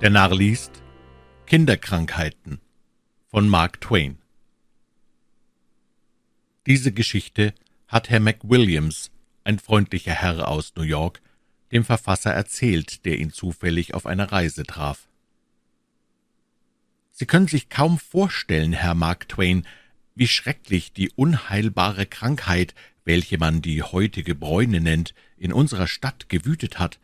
Der Narr liest Kinderkrankheiten von Mark Twain. Diese Geschichte hat Herr McWilliams, ein freundlicher Herr aus New York, dem Verfasser erzählt, der ihn zufällig auf einer Reise traf. Sie können sich kaum vorstellen, Herr Mark Twain, wie schrecklich die unheilbare Krankheit, welche man die heutige Bräune nennt, in unserer Stadt gewütet hat.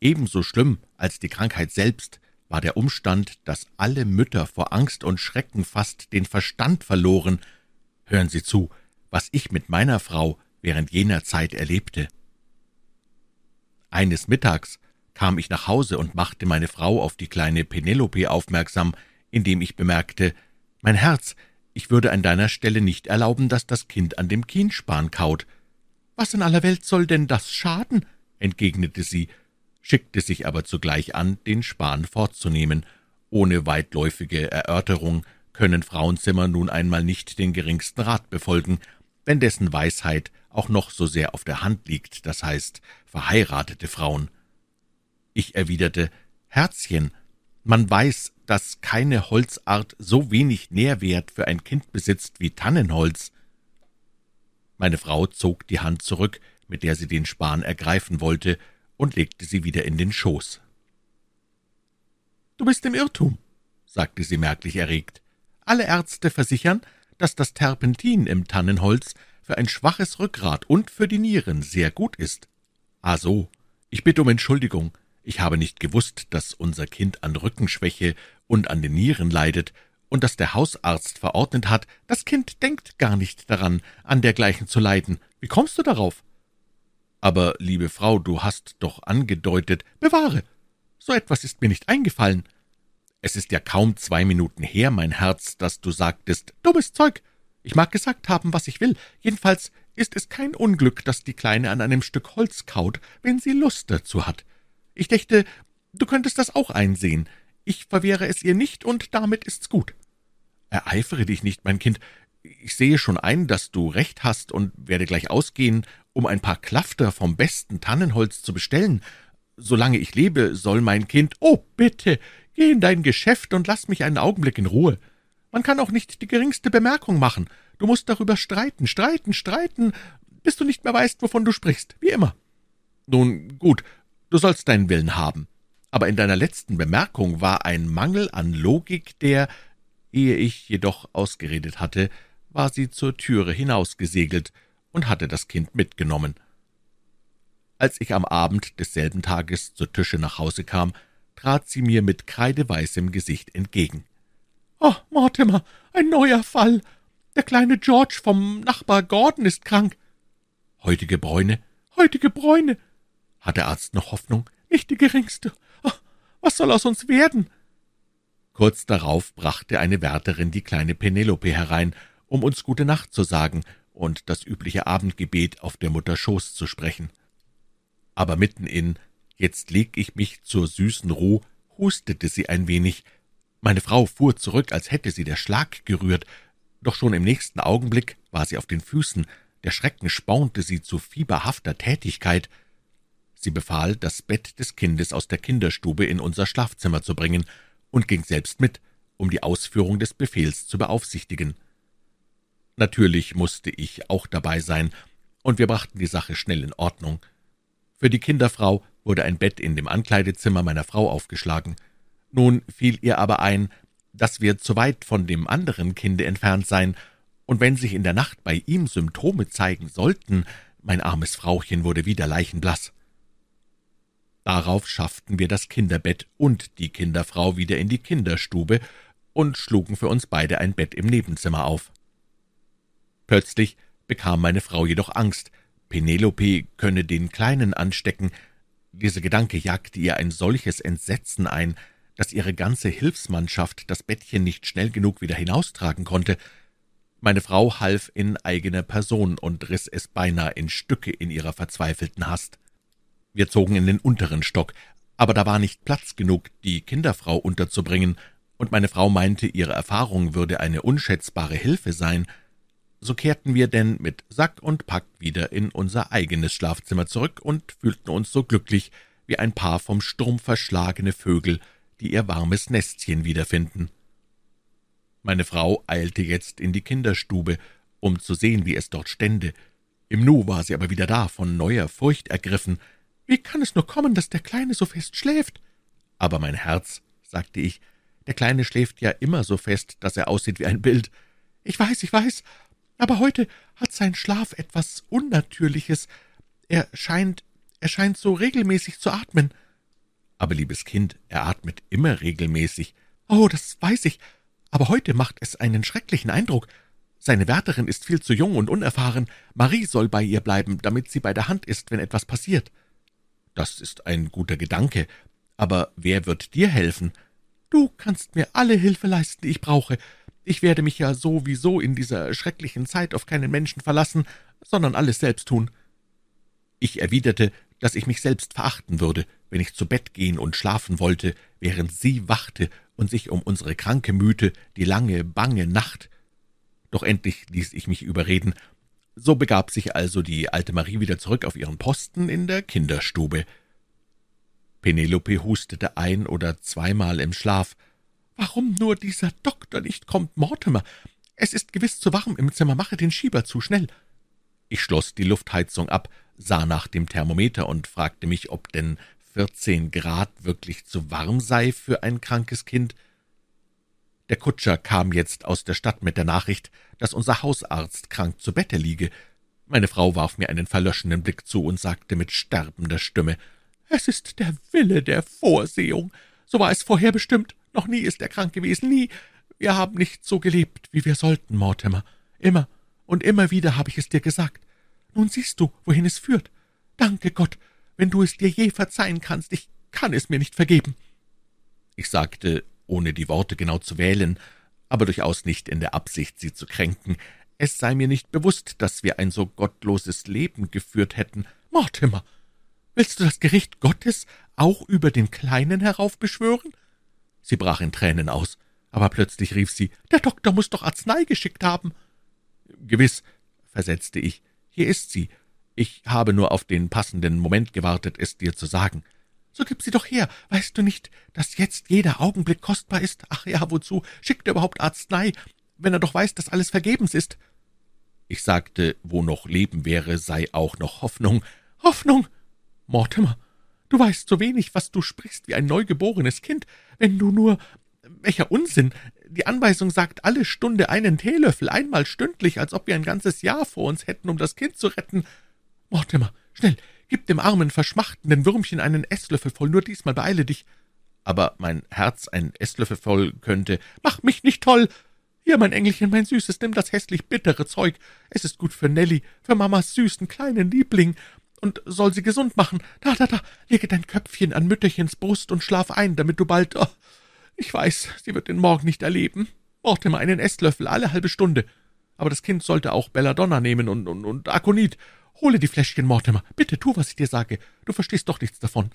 Ebenso schlimm als die Krankheit selbst war der Umstand, dass alle Mütter vor Angst und Schrecken fast den Verstand verloren. Hören Sie zu, was ich mit meiner Frau während jener Zeit erlebte. Eines Mittags kam ich nach Hause und machte meine Frau auf die kleine Penelope aufmerksam, indem ich bemerkte, »Mein Herz, ich würde an deiner Stelle nicht erlauben, dass das Kind an dem Kienspan kaut.« »Was in aller Welt soll denn das schaden?« entgegnete sie schickte sich aber zugleich an, den Span fortzunehmen. Ohne weitläufige Erörterung können Frauenzimmer nun einmal nicht den geringsten Rat befolgen, wenn dessen Weisheit auch noch so sehr auf der Hand liegt, das heißt verheiratete Frauen. Ich erwiderte, Herzchen, man weiß, dass keine Holzart so wenig Nährwert für ein Kind besitzt wie Tannenholz. Meine Frau zog die Hand zurück, mit der sie den Span ergreifen wollte, und legte sie wieder in den Schoß. »Du bist im Irrtum«, sagte sie merklich erregt. »Alle Ärzte versichern, dass das Terpentin im Tannenholz für ein schwaches Rückgrat und für die Nieren sehr gut ist.« »Ah so, ich bitte um Entschuldigung. Ich habe nicht gewusst, dass unser Kind an Rückenschwäche und an den Nieren leidet und dass der Hausarzt verordnet hat, das Kind denkt gar nicht daran, an dergleichen zu leiden. Wie kommst du darauf?« »Aber, liebe Frau, du hast doch angedeutet, bewahre! So etwas ist mir nicht eingefallen. Es ist ja kaum zwei Minuten her, mein Herz, dass du sagtest, dummes Zeug. Ich mag gesagt haben, was ich will. Jedenfalls ist es kein Unglück, dass die Kleine an einem Stück Holz kaut, wenn sie Lust dazu hat. Ich dächte, du könntest das auch einsehen. Ich verwehre es ihr nicht, und damit ist's gut. Ereifere dich nicht, mein Kind. Ich sehe schon ein, dass du recht hast und werde gleich ausgehen um ein paar Klafter vom besten Tannenholz zu bestellen. Solange ich lebe, soll mein Kind. Oh, bitte, geh in dein Geschäft und lass mich einen Augenblick in Ruhe. Man kann auch nicht die geringste Bemerkung machen. Du musst darüber streiten, streiten, streiten, bis du nicht mehr weißt, wovon du sprichst, wie immer. Nun gut, du sollst deinen Willen haben. Aber in deiner letzten Bemerkung war ein Mangel an Logik, der, ehe ich jedoch ausgeredet hatte, war sie zur Türe hinausgesegelt, und hatte das Kind mitgenommen. Als ich am Abend desselben Tages zur Tische nach Hause kam, trat sie mir mit kreideweißem Gesicht entgegen. »Oh, Mortimer, ein neuer Fall! Der kleine George vom Nachbar Gordon ist krank.« »Heutige Bräune, heutige Bräune!« Hat der Arzt noch Hoffnung? »Nicht die geringste. Oh, was soll aus uns werden?« Kurz darauf brachte eine Wärterin die kleine Penelope herein, um uns gute Nacht zu sagen und das übliche Abendgebet auf der Mutter Schoß zu sprechen. Aber mitten in »Jetzt leg ich mich zur süßen Ruh«, hustete sie ein wenig. Meine Frau fuhr zurück, als hätte sie der Schlag gerührt, doch schon im nächsten Augenblick war sie auf den Füßen, der Schrecken spornte sie zu fieberhafter Tätigkeit. Sie befahl, das Bett des Kindes aus der Kinderstube in unser Schlafzimmer zu bringen und ging selbst mit, um die Ausführung des Befehls zu beaufsichtigen. Natürlich musste ich auch dabei sein, und wir brachten die Sache schnell in Ordnung. Für die Kinderfrau wurde ein Bett in dem Ankleidezimmer meiner Frau aufgeschlagen. Nun fiel ihr aber ein, dass wir zu weit von dem anderen Kinde entfernt seien, und wenn sich in der Nacht bei ihm Symptome zeigen sollten, mein armes Frauchen wurde wieder leichenblaß. Darauf schafften wir das Kinderbett und die Kinderfrau wieder in die Kinderstube und schlugen für uns beide ein Bett im Nebenzimmer auf. Plötzlich bekam meine Frau jedoch Angst, Penelope könne den Kleinen anstecken. Dieser Gedanke jagte ihr ein solches Entsetzen ein, dass ihre ganze Hilfsmannschaft das Bettchen nicht schnell genug wieder hinaustragen konnte. Meine Frau half in eigener Person und riss es beinahe in Stücke in ihrer verzweifelten Hast. Wir zogen in den unteren Stock, aber da war nicht Platz genug, die Kinderfrau unterzubringen, und meine Frau meinte, ihre Erfahrung würde eine unschätzbare Hilfe sein. So kehrten wir denn mit Sack und Pack wieder in unser eigenes Schlafzimmer zurück und fühlten uns so glücklich wie ein Paar vom Sturm verschlagene Vögel, die ihr warmes Nestchen wiederfinden. Meine Frau eilte jetzt in die Kinderstube, um zu sehen, wie es dort stände. Im Nu war sie aber wieder da, von neuer Furcht ergriffen. Wie kann es nur kommen, dass der Kleine so fest schläft? Aber mein Herz, sagte ich, der Kleine schläft ja immer so fest, dass er aussieht wie ein Bild. Ich weiß, ich weiß, aber heute hat sein Schlaf etwas Unnatürliches. Er scheint, er scheint so regelmäßig zu atmen. Aber, liebes Kind, er atmet immer regelmäßig. Oh, das weiß ich, aber heute macht es einen schrecklichen Eindruck. Seine Wärterin ist viel zu jung und unerfahren. Marie soll bei ihr bleiben, damit sie bei der Hand ist, wenn etwas passiert. Das ist ein guter Gedanke, aber wer wird dir helfen? Du kannst mir alle Hilfe leisten, die ich brauche. Ich werde mich ja sowieso in dieser schrecklichen Zeit auf keinen Menschen verlassen, sondern alles selbst tun. Ich erwiderte, dass ich mich selbst verachten würde, wenn ich zu Bett gehen und schlafen wollte, während sie wachte und sich um unsere Kranke mühte, die lange, bange Nacht. Doch endlich ließ ich mich überreden. So begab sich also die alte Marie wieder zurück auf ihren Posten in der Kinderstube. Penelope hustete ein oder zweimal im Schlaf. »Warum nur dieser Doktor nicht kommt, Mortimer? Es ist gewiss zu warm im Zimmer, mache den Schieber zu, schnell!« Ich schloss die Luftheizung ab, sah nach dem Thermometer und fragte mich, ob denn vierzehn Grad wirklich zu warm sei für ein krankes Kind. Der Kutscher kam jetzt aus der Stadt mit der Nachricht, dass unser Hausarzt krank zu Bette liege. Meine Frau warf mir einen verlöschenden Blick zu und sagte mit sterbender Stimme, »Es ist der Wille der Vorsehung. So war es vorher bestimmt. Noch nie ist er krank gewesen, nie. Wir haben nicht so gelebt, wie wir sollten, Mortimer. Immer und immer wieder habe ich es dir gesagt. Nun siehst du, wohin es führt. Danke Gott, wenn du es dir je verzeihen kannst. Ich kann es mir nicht vergeben.« Ich sagte, ohne die Worte genau zu wählen, aber durchaus nicht in der Absicht, sie zu kränken, es sei mir nicht bewusst, dass wir ein so gottloses Leben geführt hätten. Mortimer, willst du das Gericht Gottes auch über den Kleinen heraufbeschwören? Sie brach in Tränen aus, aber plötzlich rief sie, »Der Doktor muss doch Arznei geschickt haben.« »Gewiss«, versetzte ich, »hier ist sie, ich habe nur auf den passenden Moment gewartet, es dir zu sagen. So gib sie doch her. Weißt du nicht, dass jetzt jeder Augenblick kostbar ist? Ach ja, wozu schickt er überhaupt Arznei, wenn er doch weiß, dass alles vergebens ist? Ich sagte, wo noch Leben wäre, sei auch noch Hoffnung. Hoffnung! Mortimer, du weißt so wenig, was du sprichst wie ein neugeborenes Kind. Wenn du nur. Welcher Unsinn! Die Anweisung sagt alle Stunde einen Teelöffel, einmal stündlich, als ob wir ein ganzes Jahr vor uns hätten, um das Kind zu retten. Mortimer, schnell, gib dem armen, verschmachtenden Würmchen einen Esslöffel voll, nur diesmal beeile dich. Aber mein Herz ein Esslöffel voll könnte. Mach mich nicht toll! Hier, mein Engelchen, mein Süßes, nimm das hässlich bittere Zeug. Es ist gut für Nelly, für Mamas süßen kleinen Liebling und soll sie gesund machen. Da, da, da, lege dein Köpfchen an Mütterchens Brust und schlaf ein, damit du bald. Oh, ich weiß, sie wird den Morgen nicht erleben. Mortimer einen Esslöffel alle halbe Stunde. Aber das Kind sollte auch Belladonna nehmen und, und, und Akonit Hole die Fläschchen, Mortimer. Bitte tu, was ich dir sage. Du verstehst doch nichts davon.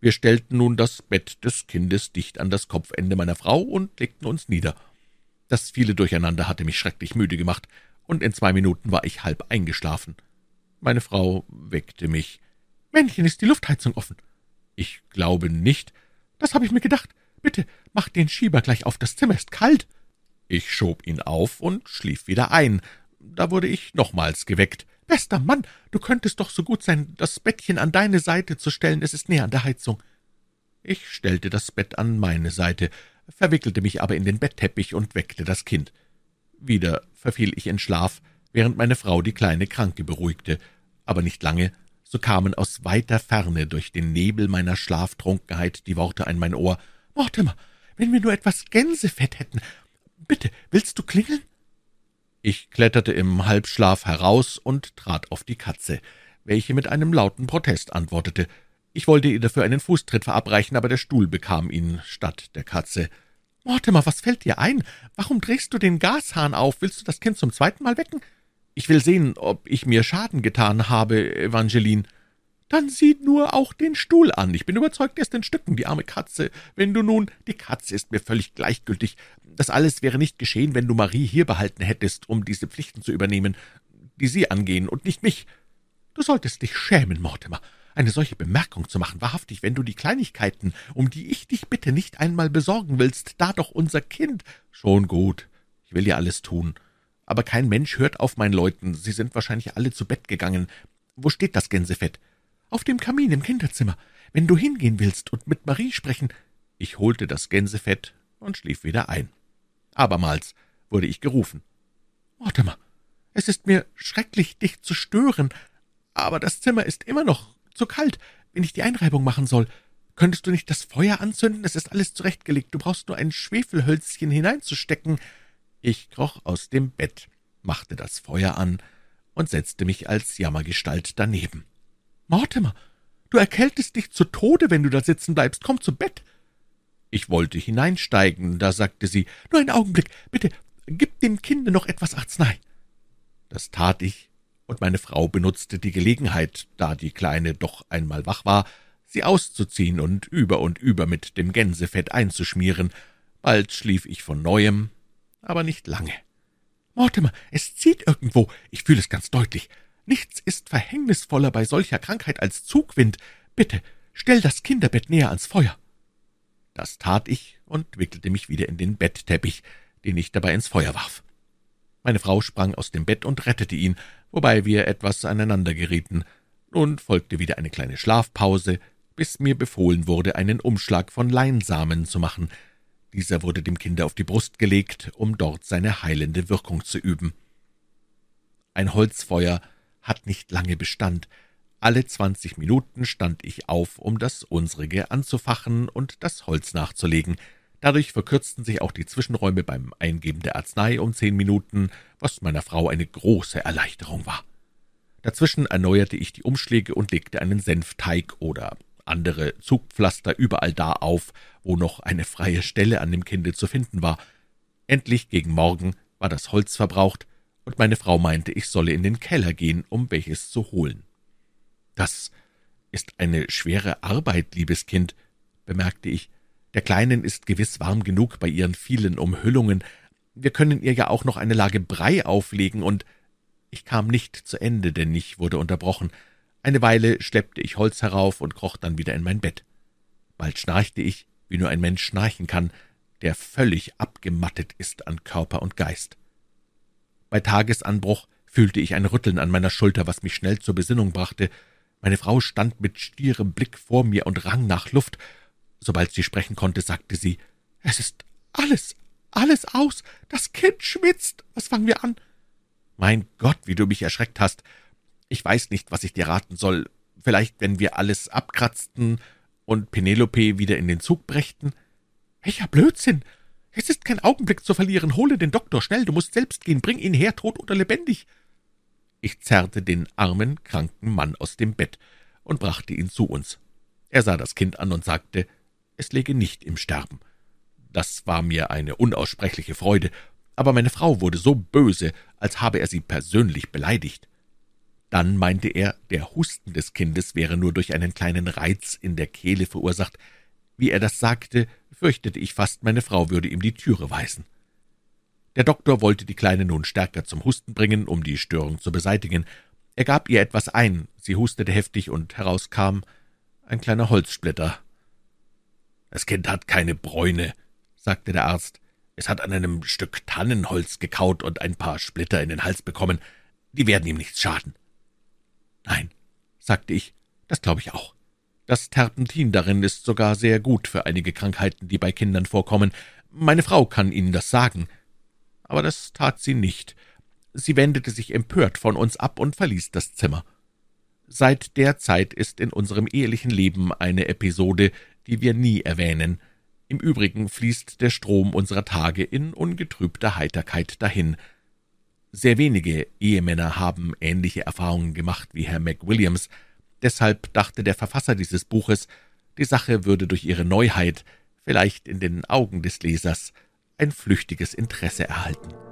Wir stellten nun das Bett des Kindes dicht an das Kopfende meiner Frau und legten uns nieder. Das viele Durcheinander hatte mich schrecklich müde gemacht, und in zwei Minuten war ich halb eingeschlafen. Meine Frau weckte mich. Männchen, ist die Luftheizung offen? Ich glaube nicht. Das habe ich mir gedacht. Bitte, mach den Schieber gleich auf, das Zimmer ist kalt. Ich schob ihn auf und schlief wieder ein. Da wurde ich nochmals geweckt. »Bester Mann, du könntest doch so gut sein, das Bettchen an deine Seite zu stellen, es ist näher an der Heizung.« Ich stellte das Bett an meine Seite, verwickelte mich aber in den Bettteppich und weckte das Kind. Wieder verfiel ich in Schlaf, während meine Frau die kleine Kranke beruhigte, aber nicht lange, so kamen aus weiter Ferne durch den Nebel meiner Schlaftrunkenheit die Worte an mein Ohr, »Mortimer, wenn wir nur etwas Gänsefett hätten. Bitte, willst du klingeln?« ich kletterte im Halbschlaf heraus und trat auf die Katze, welche mit einem lauten Protest antwortete. Ich wollte ihr dafür einen Fußtritt verabreichen, aber der Stuhl bekam ihn statt der Katze. »Mortimer, was fällt dir ein? Warum drehst du den Gashahn auf? Willst du das Kind zum zweiten Mal wecken?« »Ich will sehen, ob ich mir Schaden getan habe, Evangeline.« »Dann sieh nur auch den Stuhl an. Ich bin überzeugt, er ist in Stücken, die arme Katze. Wenn du nun... Die Katze ist mir völlig gleichgültig. Das alles wäre nicht geschehen, wenn du Marie hier behalten hättest, um diese Pflichten zu übernehmen, die sie angehen, und nicht mich. Du solltest dich schämen, Mortimer. eine solche Bemerkung zu machen. Wahrhaftig, wenn du die Kleinigkeiten, um die ich dich bitte, nicht einmal besorgen willst, da doch unser Kind. Schon gut, ich will dir alles tun. Aber kein Mensch hört auf mein Läuten. Sie sind wahrscheinlich alle zu Bett gegangen. Wo steht das Gänsefett? Auf dem Kamin im Kinderzimmer. Wenn du hingehen willst und mit Marie sprechen. Ich holte das Gänsefett und schlief wieder ein. Abermals wurde ich gerufen. Mortimer, es ist mir schrecklich, dich zu stören, aber das Zimmer ist immer noch zu kalt, wenn ich die Einreibung machen soll. Könntest du nicht das Feuer anzünden? Es ist alles zurechtgelegt. Du brauchst nur ein Schwefelhölzchen hineinzustecken. Ich kroch aus dem Bett, machte das Feuer an und setzte mich als Jammergestalt daneben. Mortimer, du erkältest dich zu Tode, wenn du da sitzen bleibst. Komm zu Bett. Ich wollte hineinsteigen, da sagte sie, nur einen Augenblick, bitte, gib dem Kinde noch etwas Arznei. Das tat ich, und meine Frau benutzte die Gelegenheit, da die Kleine doch einmal wach war, sie auszuziehen und über und über mit dem Gänsefett einzuschmieren. Bald schlief ich von neuem, aber nicht lange. Mortimer, es zieht irgendwo, ich fühle es ganz deutlich. Nichts ist verhängnisvoller bei solcher Krankheit als Zugwind. Bitte, stell das Kinderbett näher ans Feuer. Das tat ich und wickelte mich wieder in den Bettteppich, den ich dabei ins Feuer warf. Meine Frau sprang aus dem Bett und rettete ihn, wobei wir etwas aneinander gerieten. Nun folgte wieder eine kleine Schlafpause, bis mir befohlen wurde, einen Umschlag von Leinsamen zu machen. Dieser wurde dem Kinde auf die Brust gelegt, um dort seine heilende Wirkung zu üben. Ein Holzfeuer hat nicht lange Bestand. Alle zwanzig Minuten stand ich auf, um das unsrige anzufachen und das Holz nachzulegen. Dadurch verkürzten sich auch die Zwischenräume beim Eingeben der Arznei um zehn Minuten, was meiner Frau eine große Erleichterung war. Dazwischen erneuerte ich die Umschläge und legte einen Senfteig oder andere Zugpflaster überall da auf, wo noch eine freie Stelle an dem Kinde zu finden war. Endlich gegen Morgen war das Holz verbraucht, und meine Frau meinte, ich solle in den Keller gehen, um welches zu holen. Das ist eine schwere Arbeit, liebes Kind, bemerkte ich. Der Kleinen ist gewiss warm genug bei ihren vielen Umhüllungen. Wir können ihr ja auch noch eine Lage Brei auflegen, und ich kam nicht zu Ende, denn ich wurde unterbrochen. Eine Weile schleppte ich Holz herauf und kroch dann wieder in mein Bett. Bald schnarchte ich, wie nur ein Mensch schnarchen kann, der völlig abgemattet ist an Körper und Geist. Bei Tagesanbruch fühlte ich ein Rütteln an meiner Schulter, was mich schnell zur Besinnung brachte. Meine Frau stand mit stierem Blick vor mir und rang nach Luft. Sobald sie sprechen konnte, sagte sie, »Es ist alles, alles aus. Das Kind schwitzt. Was fangen wir an?« »Mein Gott, wie du mich erschreckt hast. Ich weiß nicht, was ich dir raten soll. Vielleicht, wenn wir alles abkratzten und Penelope wieder in den Zug brächten?« »Welcher Blödsinn! Es ist kein Augenblick zu verlieren. Hole den Doktor schnell, du musst selbst gehen. Bring ihn her, tot oder lebendig.« Ich zerrte den armen, kranken Mann aus dem Bett und brachte ihn zu uns. Er sah das Kind an und sagte, es läge nicht im Sterben. Das war mir eine unaussprechliche Freude, aber meine Frau wurde so böse, als habe er sie persönlich beleidigt. Dann meinte er, der Husten des Kindes wäre nur durch einen kleinen Reiz in der Kehle verursacht. Wie er das sagte, fürchtete ich fast, meine Frau würde ihm die Türe weisen. Der Doktor wollte die Kleine nun stärker zum Husten bringen, um die Störung zu beseitigen. Er gab ihr etwas ein, sie hustete heftig, und herauskam ein kleiner Holzsplitter. »Das Kind hat keine Bräune«, sagte der Arzt. »Es hat an einem Stück Tannenholz gekaut und ein paar Splitter in den Hals bekommen. Die werden ihm nichts schaden.« »Nein«, sagte ich, »das glaube ich auch. Das Terpentin darin ist sogar sehr gut für einige Krankheiten, die bei Kindern vorkommen. Meine Frau kann Ihnen das sagen.« Aber das tat sie nicht. Sie wendete sich empört von uns ab und verließ das Zimmer. Seit der Zeit ist in unserem ehelichen Leben eine Episode, die wir nie erwähnen. Im Übrigen fließt der Strom unserer Tage in ungetrübter Heiterkeit dahin. Sehr wenige Ehemänner haben ähnliche Erfahrungen gemacht wie Herr McWilliams. Deshalb dachte der Verfasser dieses Buches, die Sache würde durch ihre Neuheit, vielleicht in den Augen des Lesers, ein flüchtiges Interesse erhalten.